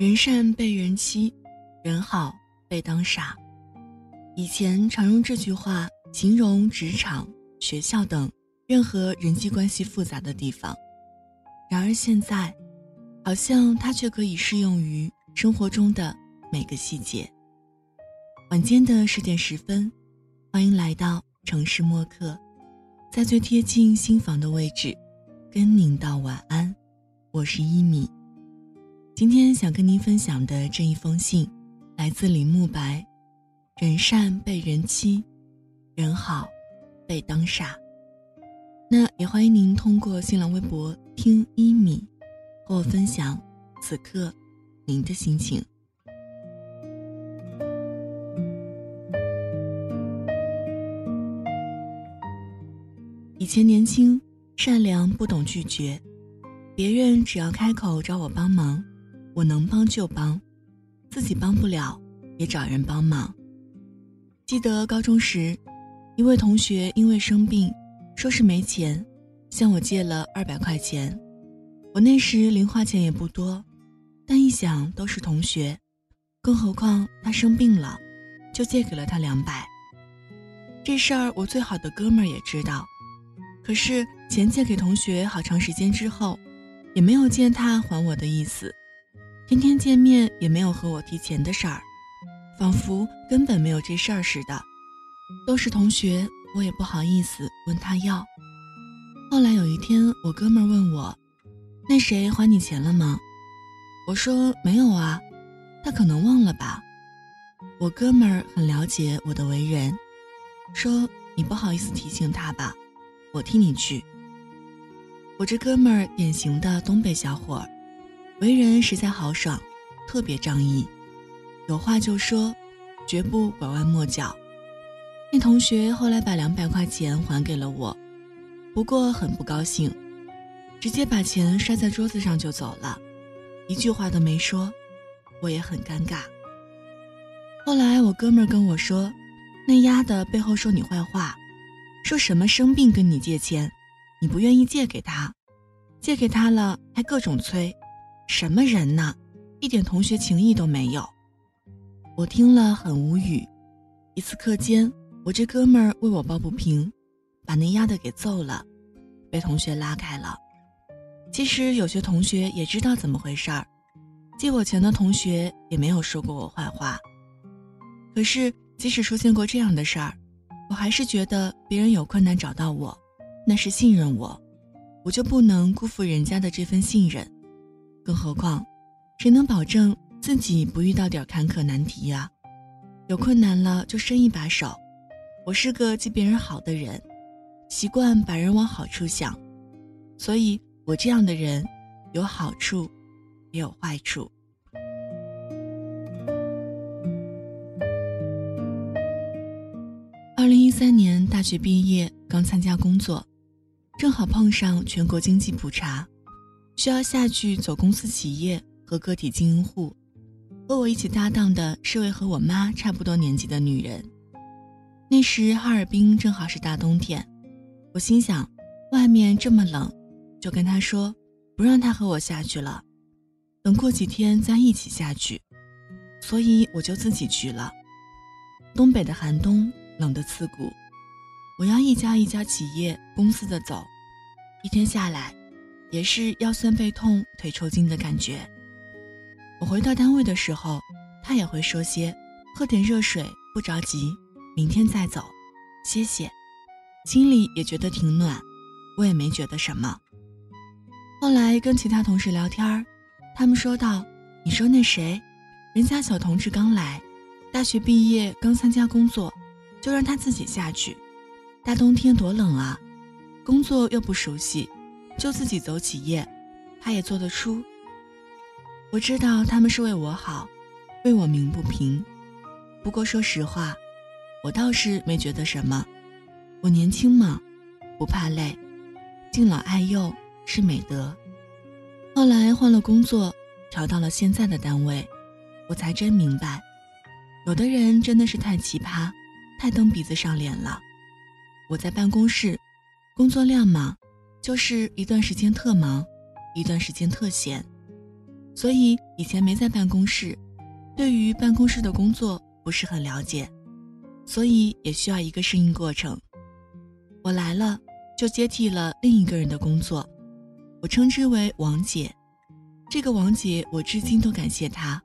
人善被人欺，人好被当傻。以前常用这句话形容职场、学校等任何人际关系复杂的地方，然而现在，好像它却可以适用于生活中的每个细节。晚间的十点十分，欢迎来到城市默客，在最贴近心房的位置，跟您道晚安。我是一米。今天想跟您分享的这一封信，来自李慕白。人善被人欺，人好被当傻。那也欢迎您通过新浪微博听一米，和我分享此刻您的心情。以前年轻善良，不懂拒绝，别人只要开口找我帮忙。我能帮就帮，自己帮不了，也找人帮忙。记得高中时，一位同学因为生病，说是没钱，向我借了二百块钱。我那时零花钱也不多，但一想都是同学，更何况他生病了，就借给了他两百。这事儿我最好的哥们儿也知道，可是钱借给同学好长时间之后，也没有见他还我的意思。天天见面也没有和我提钱的事儿，仿佛根本没有这事儿似的。都是同学，我也不好意思问他要。后来有一天，我哥们儿问我：“那谁还你钱了吗？”我说：“没有啊，他可能忘了吧。”我哥们儿很了解我的为人，说：“你不好意思提醒他吧，我替你去。”我这哥们儿典型的东北小伙儿。为人实在豪爽，特别仗义，有话就说，绝不拐弯抹角。那同学后来把两百块钱还给了我，不过很不高兴，直接把钱摔在桌子上就走了，一句话都没说。我也很尴尬。后来我哥们儿跟我说，那丫的背后说你坏话，说什么生病跟你借钱，你不愿意借给他，借给他了还各种催。什么人呢？一点同学情谊都没有。我听了很无语。一次课间，我这哥们儿为我抱不平，把那丫的给揍了，被同学拉开了。其实有些同学也知道怎么回事儿，借我钱的同学也没有说过我坏话。可是即使出现过这样的事儿，我还是觉得别人有困难找到我，那是信任我，我就不能辜负人家的这份信任。更何况，谁能保证自己不遇到点坎坷难题呀？有困难了就伸一把手。我是个记别人好的人，习惯把人往好处想，所以我这样的人，有好处，也有坏处。二零一三年大学毕业，刚参加工作，正好碰上全国经济普查。需要下去走公司、企业和个体经营户，和我一起搭档的是位和我妈差不多年纪的女人。那时哈尔滨正好是大冬天，我心想，外面这么冷，就跟她说，不让她和我下去了，等过几天再一起下去。所以我就自己去了。东北的寒冬冷得刺骨，我要一家一家企业、公司的走，一天下来。也是腰酸背痛、腿抽筋的感觉。我回到单位的时候，他也会说些：“喝点热水，不着急，明天再走，歇歇。”心里也觉得挺暖，我也没觉得什么。后来跟其他同事聊天他们说道：“你说那谁，人家小同志刚来，大学毕业刚参加工作，就让他自己下去。大冬天多冷啊，工作又不熟悉。”就自己走企业，他也做得出。我知道他们是为我好，为我鸣不平。不过说实话，我倒是没觉得什么。我年轻嘛，不怕累，敬老爱幼是美德。后来换了工作，调到了现在的单位，我才真明白，有的人真的是太奇葩，太蹬鼻子上脸了。我在办公室，工作量嘛。就是一段时间特忙，一段时间特闲，所以以前没在办公室，对于办公室的工作不是很了解，所以也需要一个适应过程。我来了，就接替了另一个人的工作，我称之为王姐。这个王姐，我至今都感谢她，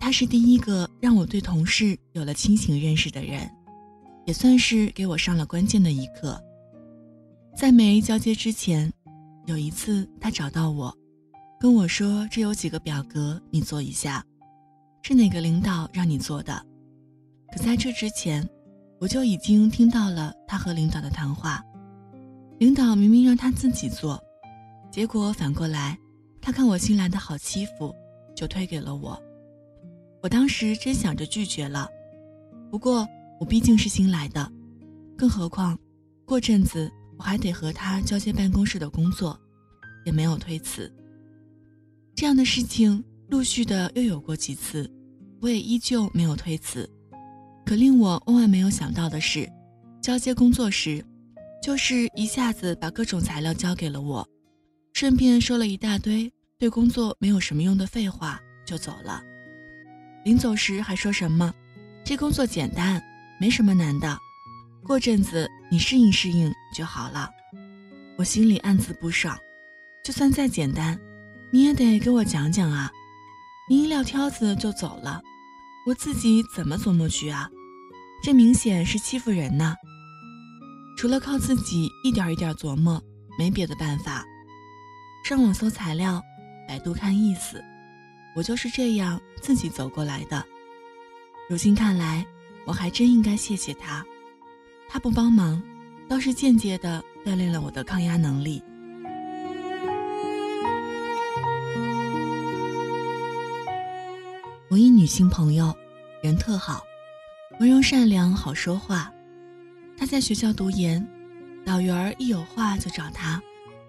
她是第一个让我对同事有了清醒认识的人，也算是给我上了关键的一课。在没交接之前，有一次他找到我，跟我说：“这有几个表格，你做一下，是哪个领导让你做的？”可在这之前。我就已经听到了他和领导的谈话，领导明明让他自己做，结果反过来，他看我新来的好欺负，就推给了我。我当时真想着拒绝了，不过我毕竟是新来的，更何况过阵子我还得和他交接办公室的工作，也没有推辞。这样的事情陆续的又有过几次，我也依旧没有推辞。可令我万万没有想到的是，交接工作时，就是一下子把各种材料交给了我，顺便说了一大堆对工作没有什么用的废话，就走了。临走时还说什么：“这工作简单，没什么难的，过阵子你适应适应就好了。”我心里暗自不爽，就算再简单，你也得给我讲讲啊！你一撂挑子就走了。我自己怎么琢磨去啊？这明显是欺负人呢。除了靠自己一点一点琢磨，没别的办法。上网搜材料，百度看意思，我就是这样自己走过来的。如今看来，我还真应该谢谢他。他不帮忙，倒是间接的锻炼了我的抗压能力。我一女性朋友，人特好，温柔善良，好说话。她在学校读研，导员儿一有话就找她，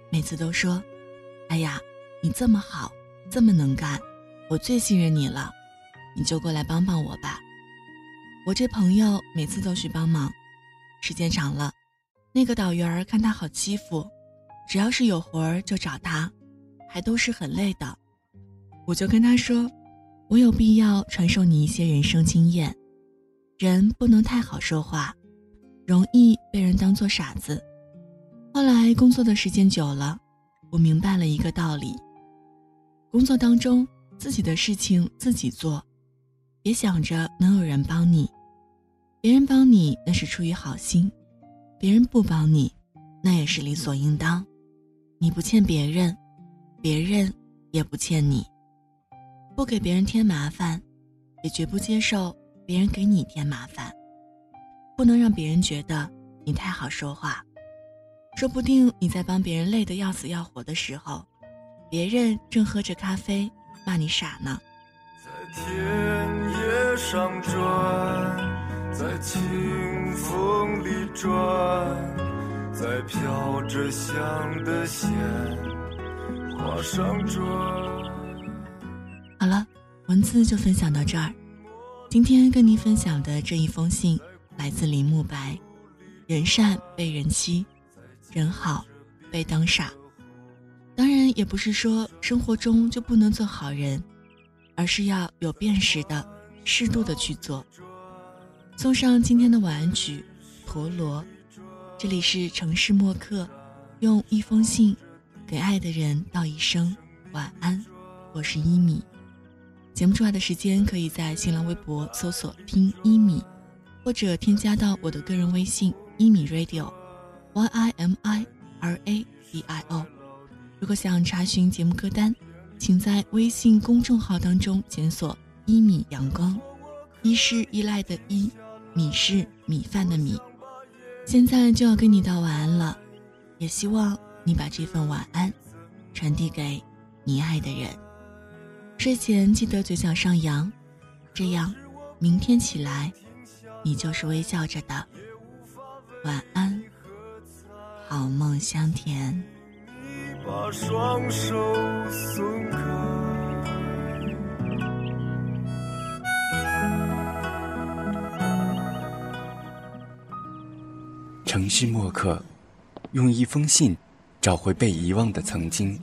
每次都说：“哎呀，你这么好，这么能干，我最信任你了，你就过来帮帮我吧。”我这朋友每次都去帮忙，时间长了，那个导员儿看他好欺负，只要是有活儿就找他，还都是很累的。我就跟他说。我有必要传授你一些人生经验，人不能太好说话，容易被人当作傻子。后来工作的时间久了，我明白了一个道理：工作当中自己的事情自己做，别想着能有人帮你，别人帮你那是出于好心，别人不帮你，那也是理所应当。你不欠别人，别人也不欠你。不给别人添麻烦，也绝不接受别人给你添麻烦。不能让别人觉得你太好说话，说不定你在帮别人累得要死要活的时候，别人正喝着咖啡骂你傻呢。在田野上转，在清风里转，在飘着香的鲜花上转。好了，文字就分享到这儿。今天跟您分享的这一封信，来自林慕白。人善被人欺，人好被当傻。当然，也不是说生活中就不能做好人，而是要有辨识的、适度的去做。送上今天的晚安曲《陀螺》。这里是城市默客，用一封信给爱的人道一声晚安。我是一米。节目出来的时间，可以在新浪微博搜索“听一米”，或者添加到我的个人微信“一米 radio”，y i m i r a d i o。如果想查询节目歌单，请在微信公众号当中检索“一米阳光”，一是依赖的依，米是米饭的米。现在就要跟你道晚安了，也希望你把这份晚安传递给你爱的人。睡前记得嘴角上扬，这样，明天起来，你就是微笑着的。晚安，好梦香甜。城市墨客，用一封信，找回被遗忘的曾经。